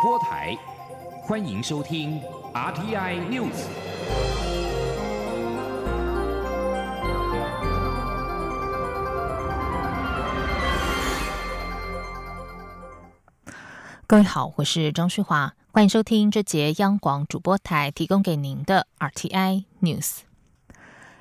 播台，欢迎收听 RTI News。各位好，我是张旭华，欢迎收听这节央广主播台提供给您的 RTI News。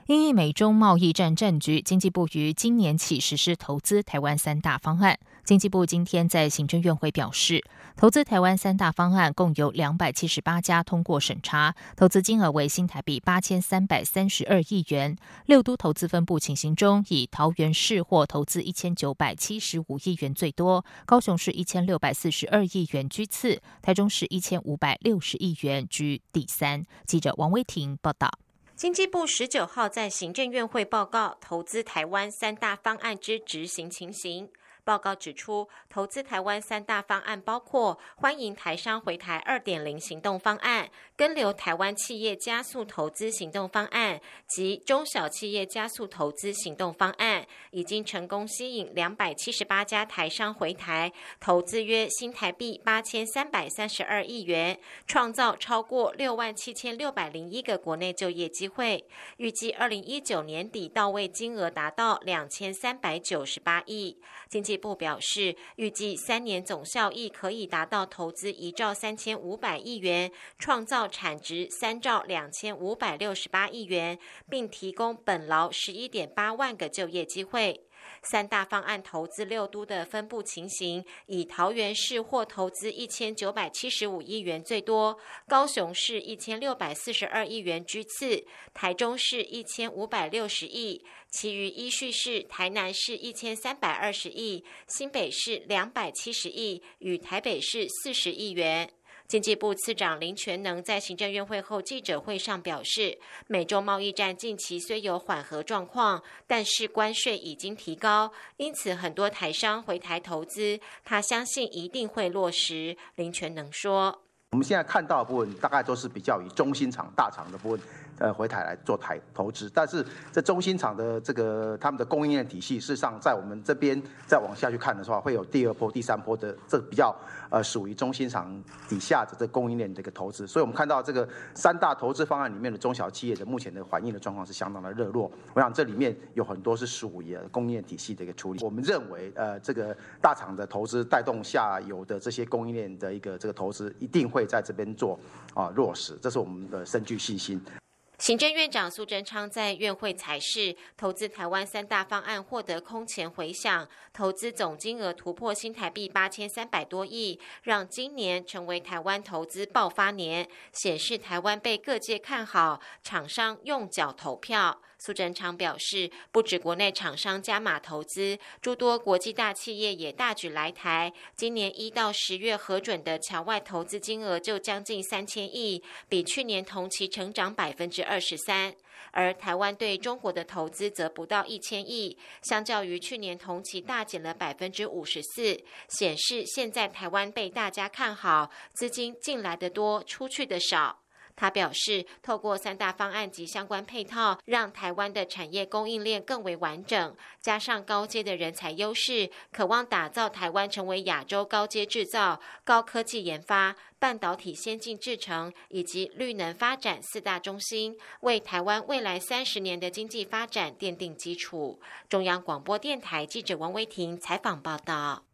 因美中贸易战战局，经济部于今年起实施投资台湾三大方案。经济部今天在行政院会表示，投资台湾三大方案共有两百七十八家通过审查，投资金额为新台币八千三百三十二亿元。六都投资分布情形中，以桃园市获投资一千九百七十五亿元最多，高雄市一千六百四十二亿元居次，台中市一千五百六十亿元居第三。记者王威婷报道。经济部十九号在行政院会报告投资台湾三大方案之执行情形。报告指出，投资台湾三大方案包括欢迎台商回台二点零行动方案、跟留台湾企业加速投资行动方案及中小企业加速投资行动方案，已经成功吸引两百七十八家台商回台，投资约新台币八千三百三十二亿元，创造超过六万七千六百零一个国内就业机会。预计二零一九年底到位金额达到两千三百九十八亿。经济部表示，预计三年总效益可以达到投资一兆三千五百亿元，创造产值三兆两千五百六十八亿元，并提供本劳十一点八万个就业机会。三大方案投资六都的分布情形，以桃园市或投资一千九百七十五亿元最多，高雄市一千六百四十二亿元居次，台中市一千五百六十亿，其余依序是台南市一千三百二十亿，新北市两百七十亿，与台北市四十亿元。经济部次长林全能在行政院会后记者会上表示，美洲贸易战近期虽有缓和状况，但是关税已经提高，因此很多台商回台投资，他相信一定会落实。林全能说：“我们现在看到的部分，大概都是比较以中心厂、大厂的部分。”呃，回台来做台投资，但是这中心厂的这个他们的供应链体系，事实上在我们这边再往下去看的话，会有第二波、第三波的这比较呃属于中心厂底下的这供应链的一个投资，所以我们看到这个三大投资方案里面的中小企业的目前的反应的状况是相当的热络。我想这里面有很多是属于供应链体系的一个处理。我们认为呃这个大厂的投资带动下游的这些供应链的一个这个投资一定会在这边做啊落实，这是我们的深具信心。行政院长苏贞昌在院会采示，投资台湾三大方案获得空前回响，投资总金额突破新台币八千三百多亿，让今年成为台湾投资爆发年，显示台湾被各界看好，厂商用脚投票。苏贞昌表示，不止国内厂商加码投资，诸多国际大企业也大举来台。今年一到十月核准的侨外投资金额就将近三千亿，比去年同期成长百分之二十三。而台湾对中国的投资则不到一千亿，相较于去年同期大减了百分之五十四，显示现在台湾被大家看好，资金进来的多，出去的少。他表示，透过三大方案及相关配套，让台湾的产业供应链更为完整，加上高阶的人才优势，渴望打造台湾成为亚洲高阶制造、高科技研发、半导体先进制程以及绿能发展四大中心，为台湾未来三十年的经济发展奠定基础。中央广播电台记者王威婷采访报道。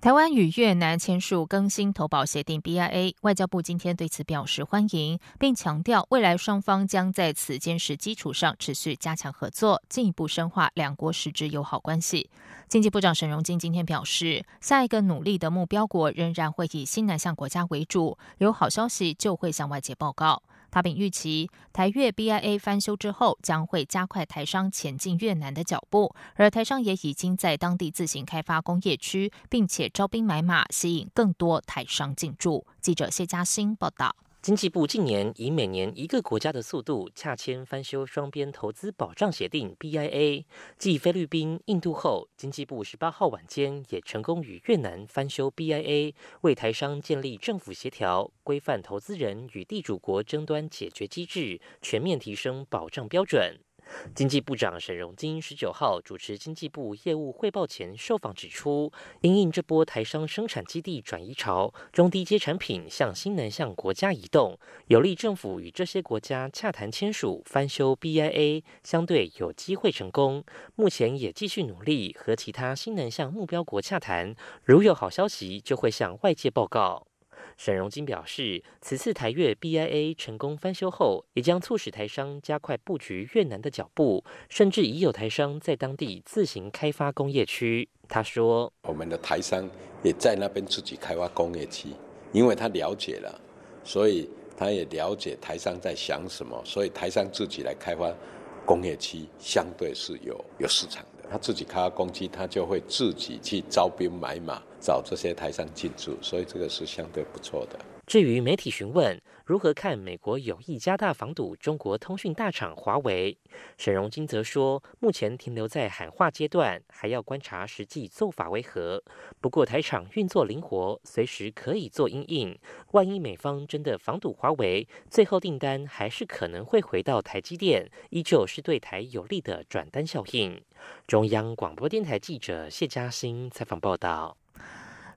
台湾与越南签署更新投保协定 （BIA），外交部今天对此表示欢迎，并强调未来双方将在此坚实基础上持续加强合作，进一步深化两国实质友好关系。经济部长沈荣金今天表示，下一个努力的目标国仍然会以新南向国家为主，有好消息就会向外界报告。他并预期台越 BIA 翻修之后，将会加快台商前进越南的脚步，而台商也已经在当地自行开发工业区，并且招兵买马，吸引更多台商进驻。记者谢嘉欣报道。经济部近年以每年一个国家的速度洽签翻修双边投资保障协定 （BIA），继菲律宾、印度后，经济部十八号晚间也成功与越南翻修 BIA，为台商建立政府协调、规范投资人与地主国争端解决机制，全面提升保障标准。经济部长沈荣金十九号主持经济部业务汇报前受访指出，因应这波台商生产基地转移潮，中低阶产品向新能向国家移动，有利政府与这些国家洽谈签署翻修 BIA，相对有机会成功。目前也继续努力和其他新能向目标国洽谈，如有好消息，就会向外界报告。沈荣金表示，此次台越 BIA 成功翻修后，也将促使台商加快布局越南的脚步，甚至已有台商在当地自行开发工业区。他说：“我们的台商也在那边自己开发工业区，因为他了解了，所以他也了解台商在想什么，所以台商自己来开发工业区，相对是有有市场。他自己开发工机，他就会自己去招兵买马。”找这些台商进驻，所以这个是相对不错的。至于媒体询问如何看美国有意加大防堵中国通讯大厂华为，沈荣金则说，目前停留在喊话阶段，还要观察实际做法为何。不过台厂运作灵活，随时可以做应应。万一美方真的防堵华为，最后订单还是可能会回到台积电，依旧是对台有利的转单效应。中央广播电台记者谢嘉欣采访报道。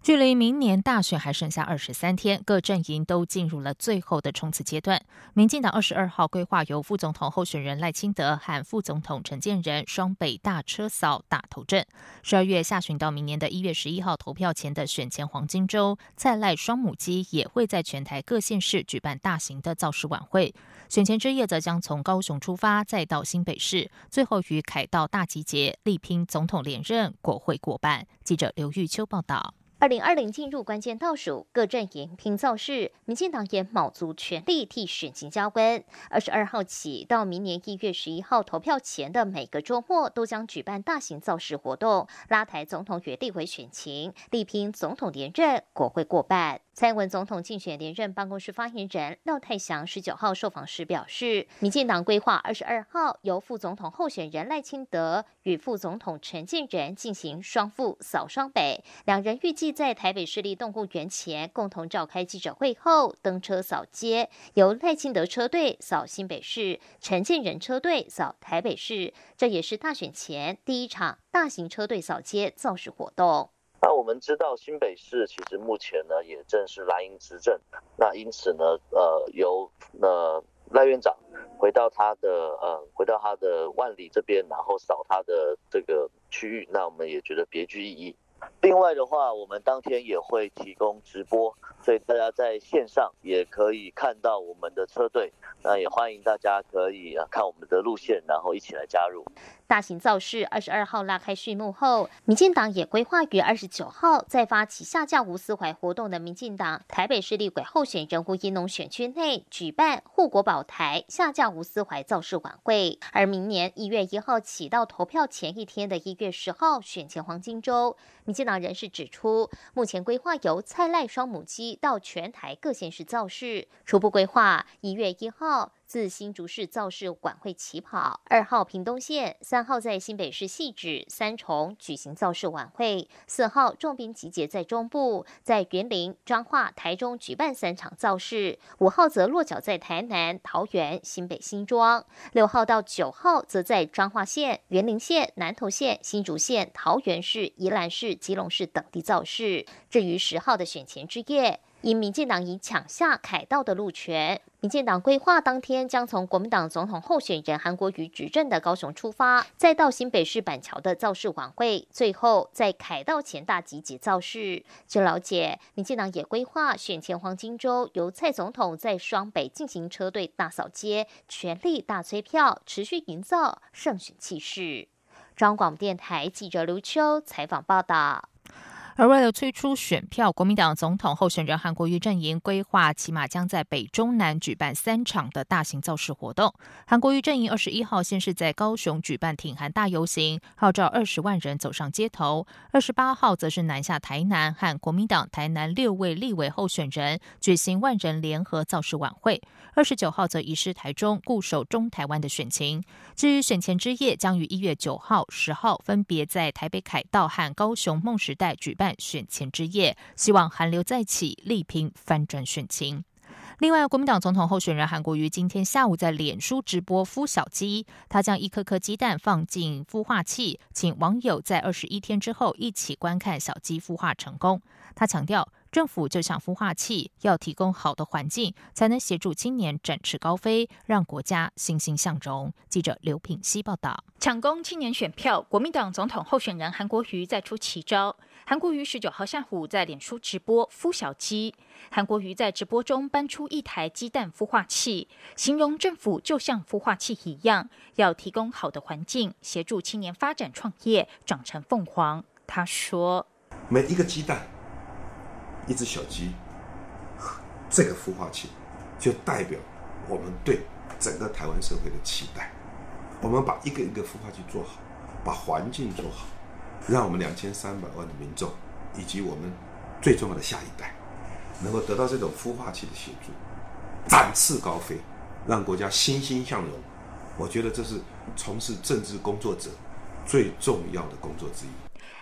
距离明年大选还剩下二十三天，各阵营都进入了最后的冲刺阶段。民进党二十二号规划由副总统候选人赖清德和副总统陈建仁双北大车扫大头阵。十二月下旬到明年的一月十一号投票前的选前黄金周，蔡赖双母鸡也会在全台各县市举办大型的造势晚会。选前之夜则将从高雄出发，再到新北市，最后于凯道大集结，力拼总统连任、国会过半。记者刘玉秋报道。二零二零进入关键倒数，各阵营拼造势，民进党也卯足全力替选情加温。二十二号起到明年一月十一号投票前的每个周末，都将举办大型造势活动，拉抬总统与立委选情，力拼总统连任、国会过半。蔡英文总统竞选连任办公室发言人廖泰祥十九号受访时表示，民进党规划二十二号由副总统候选人赖清德与副总统陈建仁进行双副扫双北，两人预计在台北市立动物园前共同召开记者会后登车扫街，由赖清德车队扫新北市，陈建仁车队扫台北市，这也是大选前第一场大型车队扫街造势活动。那我们知道新北市其实目前呢也正是蓝营执政，那因此呢，呃，由呃赖院长回到他的呃回到他的万里这边，然后扫他的这个区域，那我们也觉得别具意义。另外的话，我们当天也会提供直播，所以大家在线上也可以看到我们的车队。那也欢迎大家可以啊看我们的路线，然后一起来加入。大型造势二十二号拉开序幕后，民进党也规划于二十九号再发起下架吴思怀活动的民进党台北市立委候选人吴一农选区内举办护国宝台下架吴思怀造势晚会。而明年一月一号起到投票前一天的一月十号选前黄金周，民进党人士指出，目前规划由蔡赖双母鸡到全台各县市造势，初步规划一月一号。自新竹市造势晚会起跑，二号屏东县，三号在新北市汐止三重举行造势晚会，四号重兵集结在中部，在园林、彰化、台中举办三场造势，五号则落脚在台南、桃园、新北新庄，六号到九号则在彰化县、园林县、南投县、新竹县、桃园市、宜兰市、基隆市等地造势。至于十号的选前之夜。因民进党已抢下凯道的路权，民进党规划当天将从国民党总统候选人韩国瑜执政的高雄出发，再到新北市板桥的造势晚会，最后在凯道前大集结造势。据了解，民进党也规划选前黄金周由蔡总统在双北进行车队大扫街，全力大催票，持续营造胜选气势。中广电台记者刘秋采访报道。而为了催出选票，国民党总统候选人韩国瑜阵营规划，起码将在北中南举办三场的大型造势活动。韩国瑜阵营二十一号先是在高雄举办挺韩大游行，号召二十万人走上街头；二十八号则是南下台南，和国民党台南六位立委候选人举行万人联合造势晚会；二十九号则移师台中，固守中台湾的选情。至于选前之夜，将于一月九号、十号分别在台北凯道和高雄梦时代举办。选前之夜，希望寒流再起，力拼翻转选情。另外，国民党总统候选人韩国瑜今天下午在脸书直播孵小鸡，他将一颗颗鸡蛋放进孵化器，请网友在二十一天之后一起观看小鸡孵化成功。他强调，政府就像孵化器，要提供好的环境，才能协助青年展翅高飞，让国家欣欣向荣。记者刘品希报道。抢攻青年选票，国民党总统候选人韩国瑜再出奇招。韩国瑜十九号下午在脸书直播孵小鸡。韩国瑜在直播中搬出一台鸡蛋孵化器，形容政府就像孵化器一样，要提供好的环境，协助青年发展创业，长成凤凰。他说：“每一个鸡蛋，一只小鸡，这个孵化器就代表我们对整个台湾社会的期待。我们把一个一个孵化器做好，把环境做好。”让我们两千三百万的民众，以及我们最重要的下一代，能够得到这种孵化器的协助，展翅高飞，让国家欣欣向荣。我觉得这是从事政治工作者最重要的工作之一。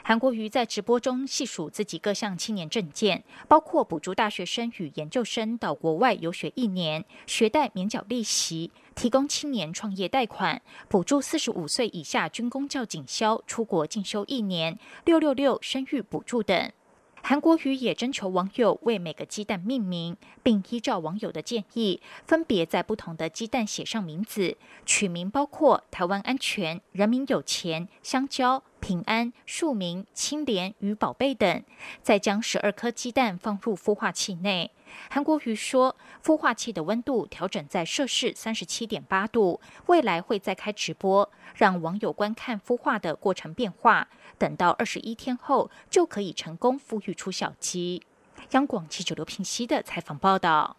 韩国瑜在直播中细数自己各项青年政见，包括补助大学生与研究生到国外游学一年，学贷免缴利息，提供青年创业贷款，补助四十五岁以下军工教警消出国进修一年，六六六生育补助等。韩国瑜也征求网友为每个鸡蛋命名，并依照网友的建议，分别在不同的鸡蛋写上名字，取名包括“台湾安全”“人民有钱”“香蕉”“平安”“庶民”“清廉”与“宝贝”等，再将十二颗鸡蛋放入孵化器内。韩国瑜说，孵化器的温度调整在摄氏三十七点八度，未来会再开直播，让网友观看孵化的过程变化。等到二十一天后，就可以成功孵育出小鸡。央广记者刘品熙的采访报道。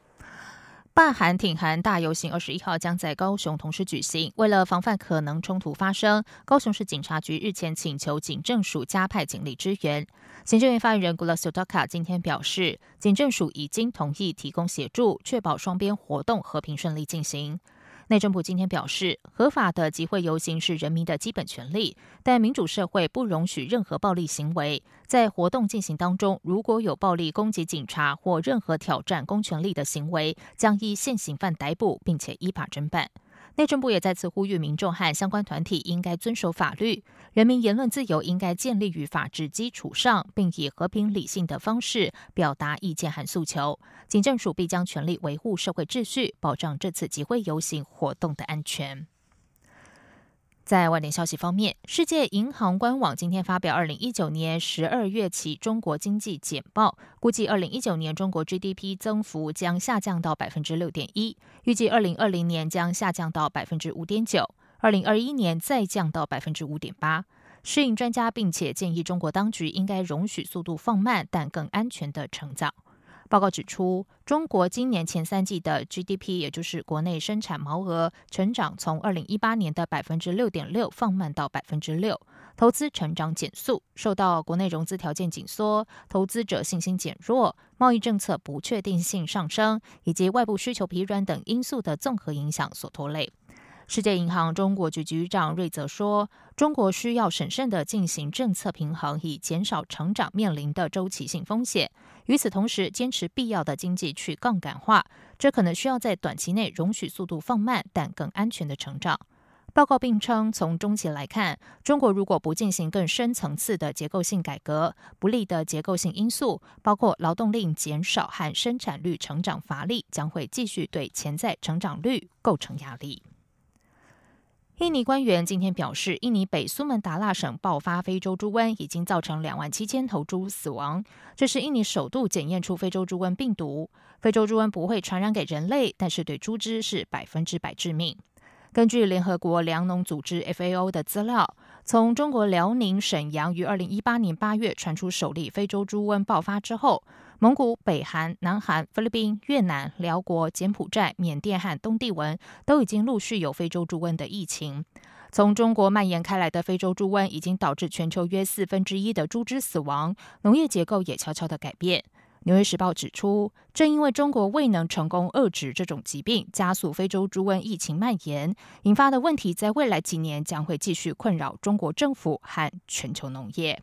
罢韩挺韩大游行二十一号将在高雄同时举行。为了防范可能冲突发生，高雄市警察局日前请求警政署加派警力支援。行政院发言人古拉苏达卡今天表示，警政署已经同意提供协助，确保双边活动和平顺利进行。内政部今天表示，合法的集会游行是人民的基本权利，但民主社会不容许任何暴力行为。在活动进行当中，如果有暴力攻击警察或任何挑战公权力的行为，将依现行犯逮捕，并且依法侦办。内政部也再次呼吁民众和相关团体应该遵守法律，人民言论自由应该建立于法治基础上，并以和平理性的方式表达意见和诉求。警政署必将全力维护社会秩序，保障这次集会游行活动的安全。在外电消息方面，世界银行官网今天发表二零一九年十二月起中国经济简报，估计二零一九年中国 GDP 增幅将下降到百分之六点一，预计二零二零年将下降到百分之五点九，二零二一年再降到百分之五点八。适应专家并且建议中国当局应该容许速度放慢但更安全的成长。报告指出，中国今年前三季的 GDP，也就是国内生产毛额，成长从二零一八年的百分之六点六放慢到百分之六，投资成长减速，受到国内融资条件紧缩、投资者信心减弱、贸易政策不确定性上升以及外部需求疲软等因素的综合影响所拖累。世界银行中国局局长瑞泽说：“中国需要审慎地进行政策平衡，以减少成长面临的周期性风险。与此同时，坚持必要的经济去杠杆化，这可能需要在短期内容许速度放慢，但更安全的成长。”报告并称，从中期来看，中国如果不进行更深层次的结构性改革，不利的结构性因素，包括劳动力减少和生产率成长乏力，将会继续对潜在成长率构成压力。印尼官员今天表示，印尼北苏门答腊省爆发非洲猪瘟，已经造成两万七千头猪死亡。这是印尼首度检验出非洲猪瘟病毒。非洲猪瘟不会传染给人类，但是对猪只是百分之百致命。根据联合国粮农组织 FAO 的资料，从中国辽宁沈阳于二零一八年八月传出首例非洲猪瘟爆发之后。蒙古、北韩、南韩、菲律宾、越南、辽国、柬埔寨、缅甸和东帝汶都已经陆续有非洲猪瘟的疫情。从中国蔓延开来的非洲猪瘟已经导致全球约四分之一的猪只死亡，农业结构也悄悄的改变。纽约时报指出，正因为中国未能成功遏制这种疾病，加速非洲猪瘟疫情蔓延，引发的问题在未来几年将会继续困扰中国政府和全球农业。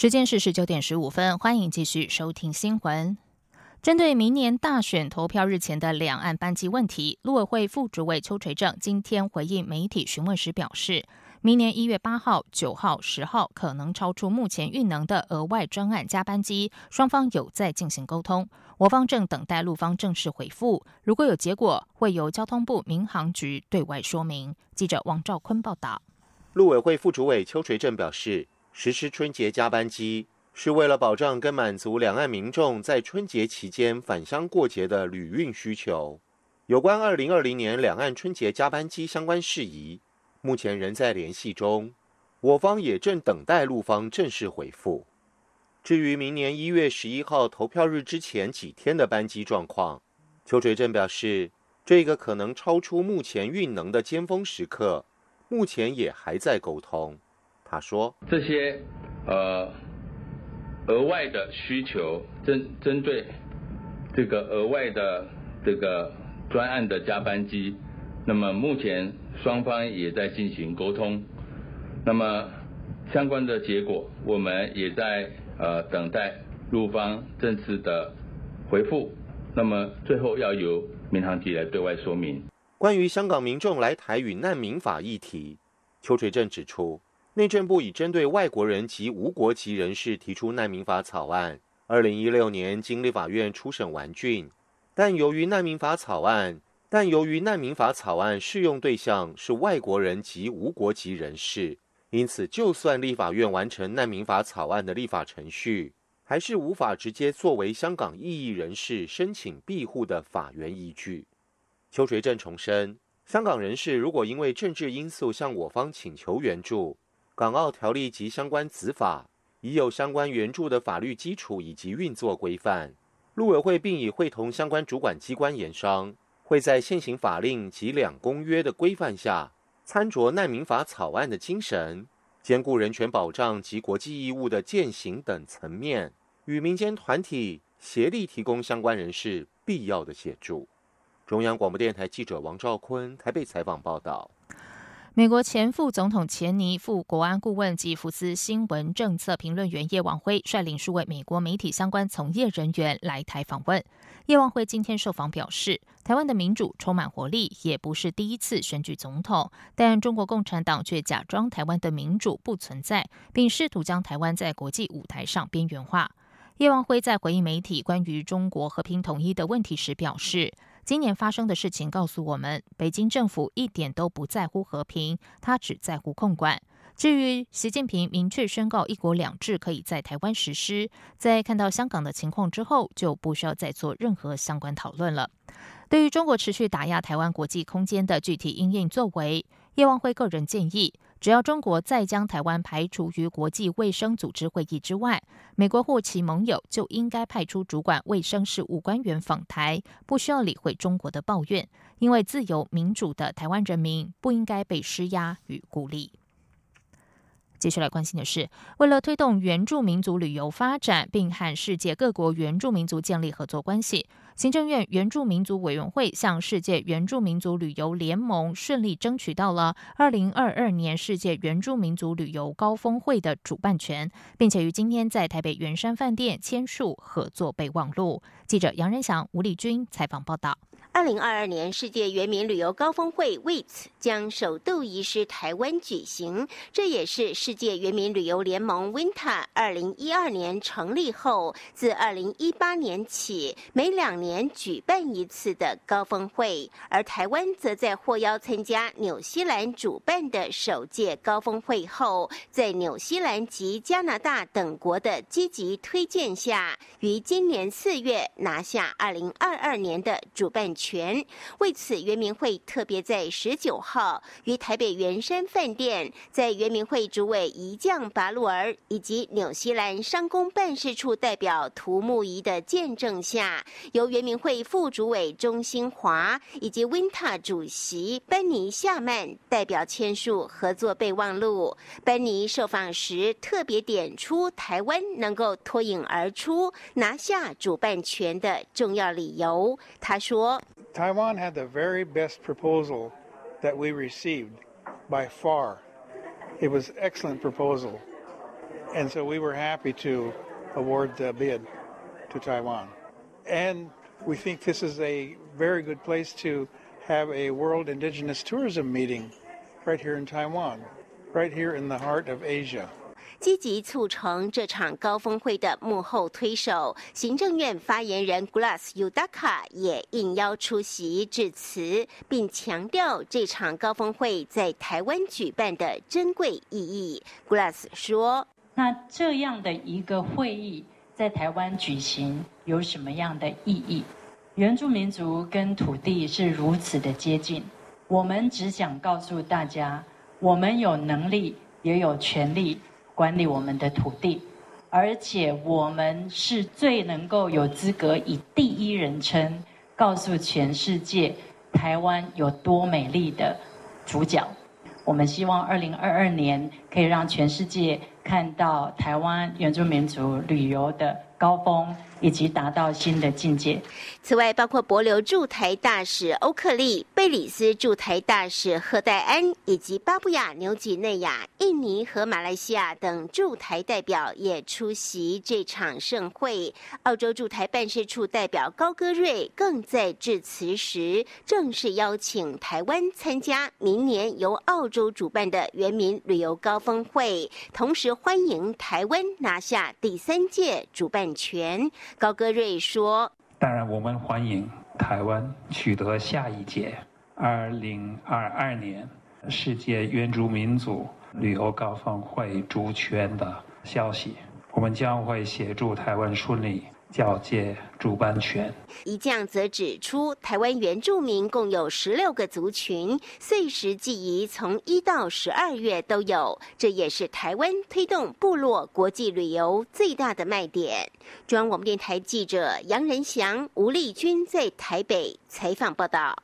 时间是十九点十五分，欢迎继续收听新闻。针对明年大选投票日前的两岸班机问题，陆委会副主委邱垂正今天回应媒体询问时表示。明年一月八号、九号、十号可能超出目前运能的额外专案加班机，双方有在进行沟通，我方正等待陆方正式回复。如果有结果，会由交通部民航局对外说明。记者王兆坤报道。陆委会副主委邱垂正表示，实施春节加班机是为了保障跟满足两岸民众在春节期间返乡过节的旅运需求。有关二零二零年两岸春节加班机相关事宜。目前仍在联系中，我方也正等待陆方正式回复。至于明年一月十一号投票日之前几天的班机状况，邱垂正表示，这个可能超出目前运能的尖峰时刻，目前也还在沟通。他说：“这些呃额外的需求，针针对这个额外的这个专案的加班机，那么目前。”双方也在进行沟通，那么相关的结果，我们也在呃等待陆方正式的回复。那么最后要由民航局来对外说明。关于香港民众来台与难民法议题，邱垂正指出，内政部已针对外国人及无国籍人士提出难民法草案，二零一六年经立法院初审完竣，但由于难民法草案。但由于难民法草案适用对象是外国人及无国籍人士，因此就算立法院完成难民法草案的立法程序，还是无法直接作为香港异议人士申请庇护的法源依据。邱垂正重申，香港人士如果因为政治因素向我方请求援助，港澳条例及相关子法已有相关援助的法律基础以及运作规范。陆委会并已会同相关主管机关研商。会在现行法令及两公约的规范下，参酌难民法草案的精神，兼顾人权保障及国际义务的践行等层面，与民间团体协力提供相关人士必要的协助。中央广播电台记者王兆坤台北采访报道。美国前副总统钱尼、副国安顾问及福斯新闻政策评论员叶望辉率领数位美国媒体相关从业人员来台访问。叶望辉今天受访表示，台湾的民主充满活力，也不是第一次选举总统，但中国共产党却假装台湾的民主不存在，并试图将台湾在国际舞台上边缘化。叶望辉在回应媒体关于中国和平统一的问题时表示。今年发生的事情告诉我们，北京政府一点都不在乎和平，他只在乎控管。至于习近平明确宣告“一国两制”可以在台湾实施，在看到香港的情况之后，就不需要再做任何相关讨论了。对于中国持续打压台湾国际空间的具体应应作为，叶望辉个人建议。只要中国再将台湾排除于国际卫生组织会议之外，美国或其盟友就应该派出主管卫生事务官员访台，不需要理会中国的抱怨，因为自由民主的台湾人民不应该被施压与孤立。接下来关心的是，为了推动原住民族旅游发展，并和世界各国原住民族建立合作关系，行政院原住民族委员会向世界原住民族旅游联盟顺利争取到了二零二二年世界原住民族旅游高峰会的主办权，并且于今天在台北圆山饭店签署合作备忘录。记者杨仁祥、吴丽君采访报道。二零二二年世界原民旅游高峰会为此将首度移师台湾举行，这也是世界原民旅游联盟 （WINTA） 二零一二年成立后，自二零一八年起每两年举办一次的高峰会。而台湾则在获邀参加纽西兰主办的首届高峰会后，在纽西兰及加拿大等国的积极推荐下，于今年四月拿下二零二二年的主办。权权为此，圆明会特别在十九号于台北圆山饭店，在圆明会主委一将拔路儿以及纽西兰商工办事处代表涂木仪的见证下，由圆明会副主委钟新华以及 Winta 主席班尼夏曼代表签署合作备忘录。班尼受访时特别点出台湾能够脱颖而出拿下主办权的重要理由。他说：“Taiwan had the very best proposal that we received by far. It was excellent proposal, and so we were happy to award the bid to Taiwan. And we think this is a very good place to have a World Indigenous Tourism meeting right here in Taiwan, right here in the heart of Asia. 积极促成这场高峰会的幕后推手，行政院发言人 Glass Udaka 也应邀出席致辞，并强调这场高峰会在台湾举办的珍贵意义。Glass 说：“那这样的一个会议在台湾举行有什么样的意义？原住民族跟土地是如此的接近，我们只想告诉大家，我们有能力，也有权利。”管理我们的土地，而且我们是最能够有资格以第一人称告诉全世界台湾有多美丽的主角。我们希望二零二二年可以让全世界看到台湾原住民族旅游的高峰。以及达到新的境界。此外，包括博流驻台大使欧克利、贝里斯驻台大使赫代安，以及巴布亚、纽几内亚、印尼和马来西亚等驻台代表也出席这场盛会。澳洲驻台办事处代表高戈瑞更在致辞时正式邀请台湾参加明年由澳洲主办的原民旅游高峰会，同时欢迎台湾拿下第三届主办权。高歌瑞说：“当然，我们欢迎台湾取得下一届二零二二年世界原住民族旅游高峰会主权的消息。我们将会协助台湾顺利。”交接主办权。一将则指出，台湾原住民共有十六个族群，岁时记忆从一到十二月都有，这也是台湾推动部落国际旅游最大的卖点。中央广播电台记者杨仁祥、吴丽君在台北采访报道。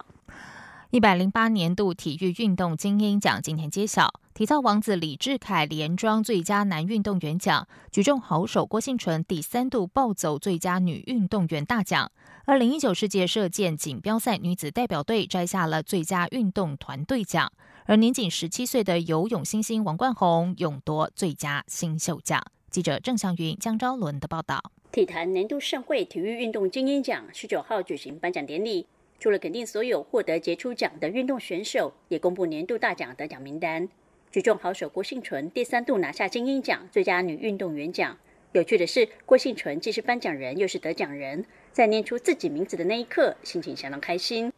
一百零八年度体育运动精英奖今天揭晓。体操王子李智凯连庄最佳男运动员奖，举重好手郭幸淳第三度暴走最佳女运动员大奖。二零一九世界射箭锦标赛女子代表队摘下了最佳运动团队奖，而年仅十七岁的游泳新星王冠宏勇夺最佳新秀奖。记者郑祥云、江昭伦的报道。体坛年度盛会体育运动精英奖十九号举行颁奖典礼，除了肯定所有获得杰出奖的运动选手，也公布年度大奖得奖名单。举重好手郭幸淳第三度拿下精英奖最佳女运动员奖。有趣的是，郭幸淳既是颁奖人，又是得奖人，在念出自己名字的那一刻，心情相当开心。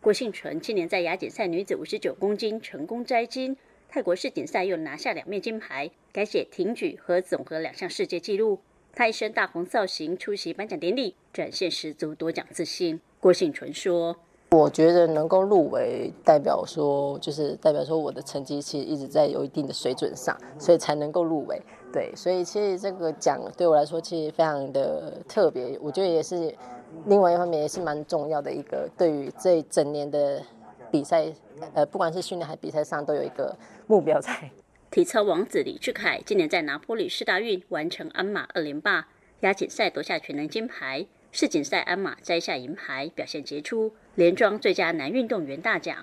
郭幸淳今年在亚锦赛女子五十九公斤成功摘金，泰国世锦赛又拿下两面金牌，改写挺举和总和两项世界纪录。她一身大红造型出席颁奖典礼，展现十足夺奖自信。郭幸淳说。我觉得能够入围，代表说就是代表说我的成绩其实一直在有一定的水准上，所以才能够入围。对，所以其实这个奖对我来说其实非常的特别，我觉得也是另外一方面也是蛮重要的一个，对于这整年的比赛，呃，不管是训练还比赛上都有一个目标在。体操王子李智凯今年在拿坡里世大运完成鞍马二连霸，亚锦赛夺下全能金牌。世锦赛鞍马摘下银牌，表现杰出，连庄最佳男运动员大奖。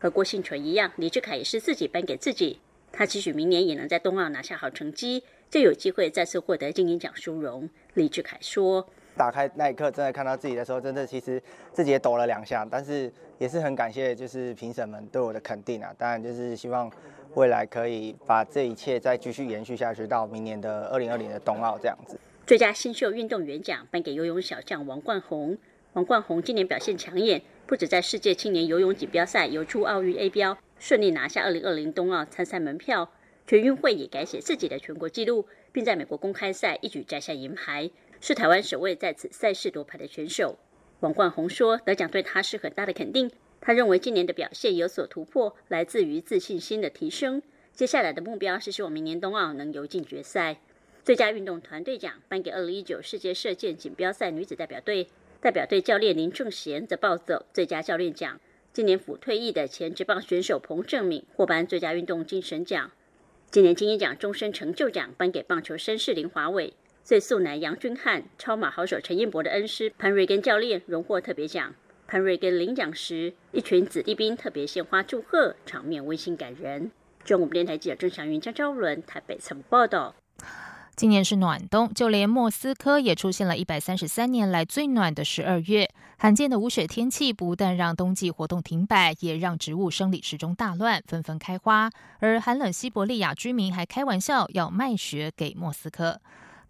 和郭幸淳一样，李志凯也是自己颁给自己。他期许明年也能在冬奥拿下好成绩，就有机会再次获得精英奖殊荣。李志凯说：“打开那一刻，真的看到自己的时候，真的其实自己也抖了两下，但是也是很感谢，就是评审们对我的肯定啊。当然，就是希望未来可以把这一切再继续延续下去，到明年的二零二零的冬奥这样子。”最佳新秀运动员奖颁给游泳小将王冠宏。王冠宏今年表现抢眼，不止在世界青年游泳锦标赛游出奥运 A 标，顺利拿下2020冬奥参赛门票。全运会也改写自己的全国纪录，并在美国公开赛一举摘下银牌，是台湾首位在此赛事夺牌的选手。王冠宏说，得奖对他是很大的肯定。他认为今年的表现有所突破，来自于自信心的提升。接下来的目标是希望明年冬奥能游进决赛。最佳运动团队奖颁给2019世界射箭锦标赛女子代表队。代表队教练林正贤则抱走最佳教练奖。今年辅退役的前职棒选手彭正敏获颁最佳运动精神奖。今年金鹰奖终身成就奖颁给棒球绅士林华伟，最速男杨君汉、超马好手陈彦博的恩师潘瑞根教练荣获特别奖。潘瑞根领奖时，一群子弟兵特别献花祝贺，场面温馨感人。中国电台记者郑祥云、张昭伦台北采访报道。今年是暖冬，就连莫斯科也出现了一百三十三年来最暖的十二月。罕见的无雪天气不但让冬季活动停摆，也让植物生理时钟大乱，纷纷开花。而寒冷西伯利亚居民还开玩笑要卖雪给莫斯科。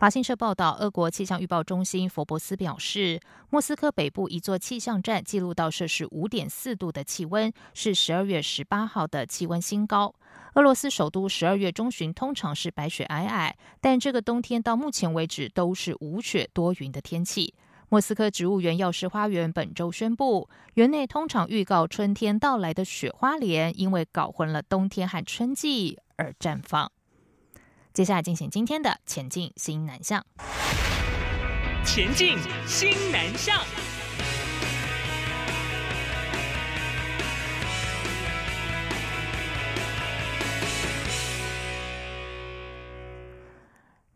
法新社报道，俄国气象预报中心佛伯斯表示，莫斯科北部一座气象站记录到摄氏五点四度的气温，是十二月十八号的气温新高。俄罗斯首都十二月中旬通常是白雪皑皑，但这个冬天到目前为止都是无雪多云的天气。莫斯科植物园药师花园本周宣布，园内通常预告春天到来的雪花莲，因为搞混了冬天和春季而绽放。接下来进行今天的前进新南向。前进新南向。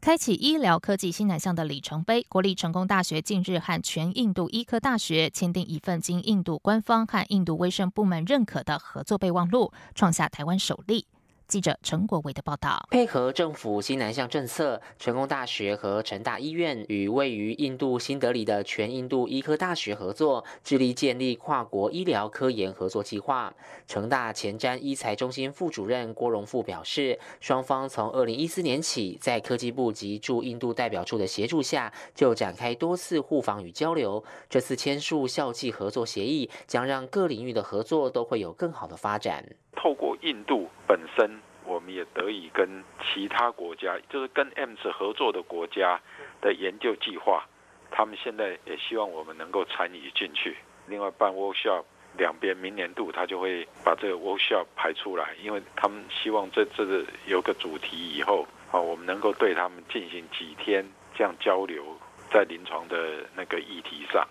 开启医疗科技新南向的里程碑，国立成功大学近日和全印度医科大学签订一份经印度官方和印度卫生部门认可的合作备忘录，创下台湾首例。记者陈国伟的报道，配合政府西南向政策，成功大学和成大医院与位于印度新德里的全印度医科大学合作，致力建立跨国医疗科研合作计划。成大前瞻医材中心副主任郭荣富表示，双方从二零一四年起，在科技部及驻印度代表处的协助下，就展开多次互访与交流。这次签署校际合作协议，将让各领域的合作都会有更好的发展。透过印度本身，我们也得以跟其他国家，就是跟 M s 合作的国家的研究计划，他们现在也希望我们能够参与进去。另外办 workshop，两边明年度他就会把这个 workshop 排出来，因为他们希望这这个有个主题以后，啊，我们能够对他们进行几天这样交流，在临床的那个议题上。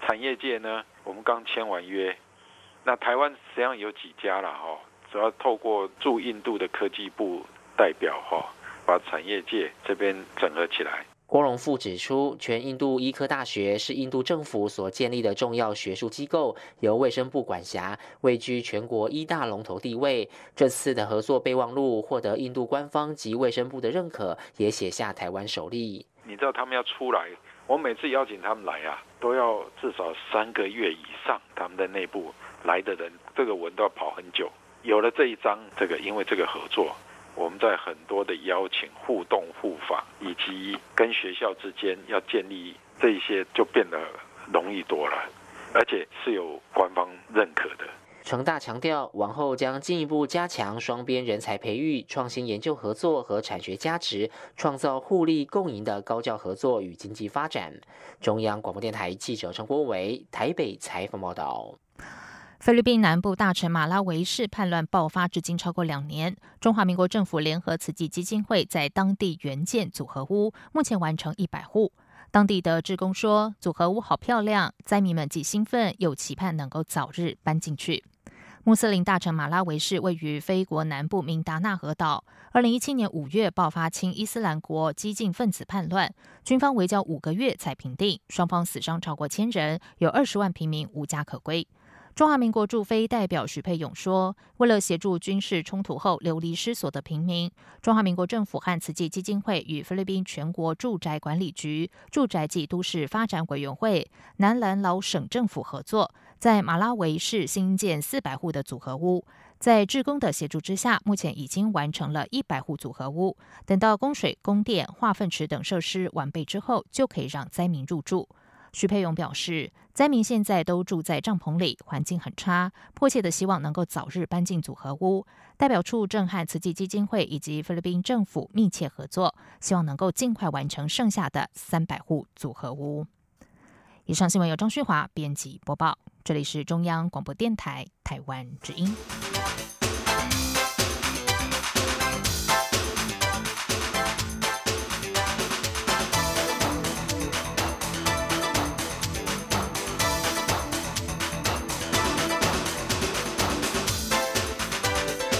产业界呢，我们刚签完约。那台湾实际上有几家了哈，主要透过驻印度的科技部代表哈，把产业界这边整合起来。郭荣富指出，全印度医科大学是印度政府所建立的重要学术机构，由卫生部管辖，位居全国一大龙头地位。这次的合作备忘录获得印度官方及卫生部的认可，也写下台湾首例。你知道他们要出来，我每次邀请他们来啊，都要至少三个月以上，他们的内部。来的人，这个文都要跑很久。有了这一章，这个因为这个合作，我们在很多的邀请、互动、互访，以及跟学校之间要建立这些，就变得容易多了，而且是有官方认可的。成大强调，往后将进一步加强双边人才培育、创新研究合作和产学加持，创造互利共赢的高教合作与经济发展。中央广播电台记者陈国伟台北采访报道。菲律宾南部大城马拉维市叛乱爆发至今超过两年，中华民国政府联合慈济基金会在当地援建组合屋，目前完成一百户。当地的职工说，组合屋好漂亮，灾民们既兴奋又期盼能够早日搬进去。穆斯林大城马拉维市位于菲国南部明达纳河岛。二零一七年五月爆发亲伊斯兰国激进分子叛乱，军方围剿五个月才平定，双方死伤超过千人，有二十万平民无家可归。中华民国驻菲代表许佩勇说：“为了协助军事冲突后流离失所的平民，中华民国政府和慈济基金会与菲律宾全国住宅管理局、住宅及都市发展委员会、南兰老省政府合作，在马拉维市新建四百户的组合屋。在志工的协助之下，目前已经完成了一百户组合屋。等到供水、供电、化粪池等设施完备之后，就可以让灾民入住。”徐佩勇表示，灾民现在都住在帐篷里，环境很差，迫切的希望能够早日搬进组合屋。代表处正和慈济基金会以及菲律宾政府密切合作，希望能够尽快完成剩下的三百户组合屋。以上新闻由张旭华编辑播报，这里是中央广播电台台湾之音。